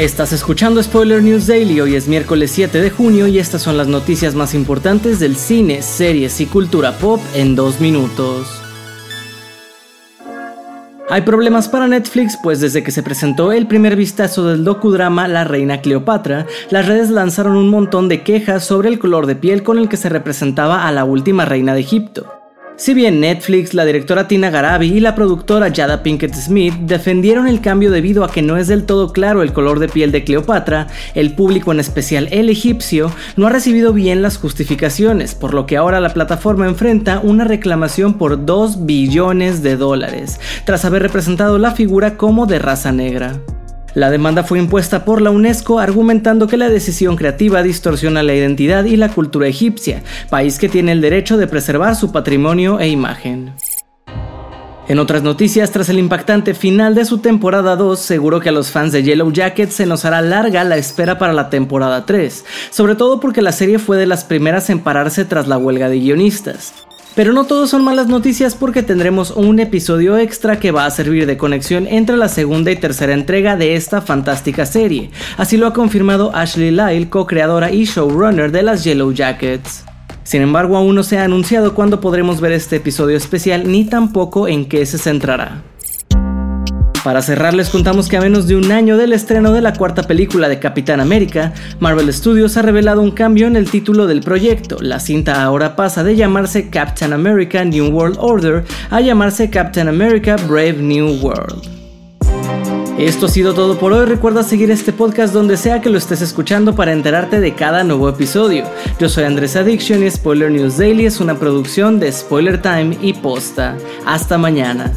Estás escuchando Spoiler News Daily, hoy es miércoles 7 de junio y estas son las noticias más importantes del cine, series y cultura pop en dos minutos. Hay problemas para Netflix, pues desde que se presentó el primer vistazo del docudrama La Reina Cleopatra, las redes lanzaron un montón de quejas sobre el color de piel con el que se representaba a la última reina de Egipto. Si bien Netflix, la directora Tina Garabi y la productora Jada Pinkett Smith defendieron el cambio debido a que no es del todo claro el color de piel de Cleopatra, el público en especial el egipcio no ha recibido bien las justificaciones, por lo que ahora la plataforma enfrenta una reclamación por 2 billones de dólares, tras haber representado la figura como de raza negra. La demanda fue impuesta por la UNESCO argumentando que la decisión creativa distorsiona la identidad y la cultura egipcia, país que tiene el derecho de preservar su patrimonio e imagen. En otras noticias, tras el impactante final de su temporada 2, seguro que a los fans de Yellow Jacket se nos hará larga la espera para la temporada 3, sobre todo porque la serie fue de las primeras en pararse tras la huelga de guionistas. Pero no todo son malas noticias porque tendremos un episodio extra que va a servir de conexión entre la segunda y tercera entrega de esta fantástica serie. Así lo ha confirmado Ashley Lyle, co-creadora y showrunner de las Yellow Jackets. Sin embargo, aún no se ha anunciado cuándo podremos ver este episodio especial ni tampoco en qué se centrará. Para cerrar les contamos que a menos de un año del estreno de la cuarta película de Capitán América, Marvel Studios ha revelado un cambio en el título del proyecto. La cinta ahora pasa de llamarse Captain America New World Order a llamarse Captain America Brave New World. Esto ha sido todo por hoy. Recuerda seguir este podcast donde sea que lo estés escuchando para enterarte de cada nuevo episodio. Yo soy Andrés Addiction y Spoiler News Daily es una producción de Spoiler Time y Posta. Hasta mañana.